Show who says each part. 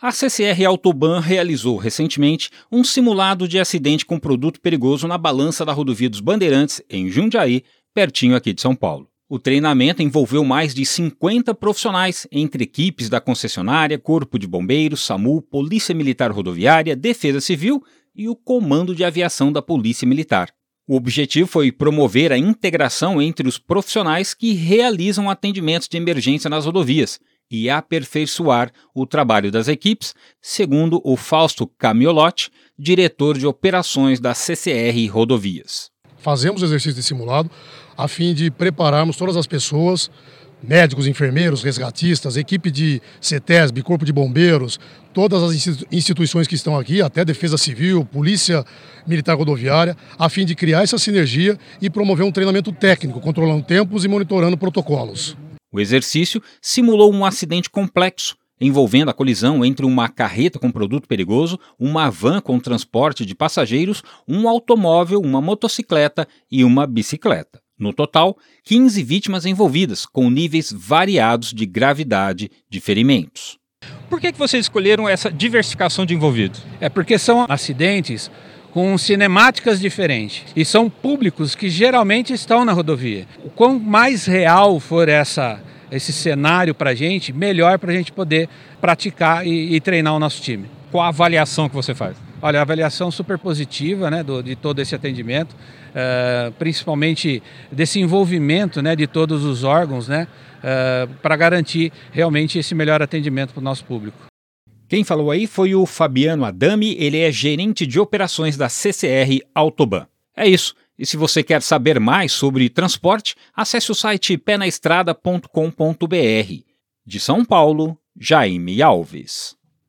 Speaker 1: A CCR Autoban realizou recentemente um simulado de acidente com produto perigoso na balança da rodovia dos Bandeirantes, em Jundiaí, pertinho aqui de São Paulo. O treinamento envolveu mais de 50 profissionais, entre equipes da concessionária, Corpo de Bombeiros, SAMU, Polícia Militar Rodoviária, Defesa Civil e o Comando de Aviação da Polícia Militar. O objetivo foi promover a integração entre os profissionais que realizam atendimentos de emergência nas rodovias e aperfeiçoar o trabalho das equipes, segundo o Fausto Camiolotti, diretor de operações da CCR Rodovias.
Speaker 2: Fazemos exercício de simulado a fim de prepararmos todas as pessoas, médicos, enfermeiros, resgatistas, equipe de CETESB, Corpo de Bombeiros, todas as instituições que estão aqui, até Defesa Civil, Polícia Militar Rodoviária, a fim de criar essa sinergia e promover um treinamento técnico, controlando tempos e monitorando protocolos.
Speaker 1: O exercício simulou um acidente complexo, envolvendo a colisão entre uma carreta com produto perigoso, uma van com transporte de passageiros, um automóvel, uma motocicleta e uma bicicleta. No total, 15 vítimas envolvidas, com níveis variados de gravidade de ferimentos.
Speaker 3: Por que, que vocês escolheram essa diversificação de envolvidos?
Speaker 4: É porque são acidentes com cinemáticas diferentes e são públicos que geralmente estão na rodovia. O quão mais real for essa, esse cenário para a gente, melhor para a gente poder praticar e, e, treinar o nosso time.
Speaker 3: Qual a avaliação que você faz?
Speaker 4: Olha, a avaliação super positiva né, do, de todo esse atendimento, uh, principalmente desse envolvimento né, de todos os órgãos, né, uh, para garantir realmente esse melhor atendimento para o nosso público.
Speaker 1: Quem falou aí foi o Fabiano Adami, ele é gerente de operações da CCR Autoban. É isso. E se você quer saber mais sobre transporte, acesse o site penaestrada.com.br. De São Paulo, Jaime Alves.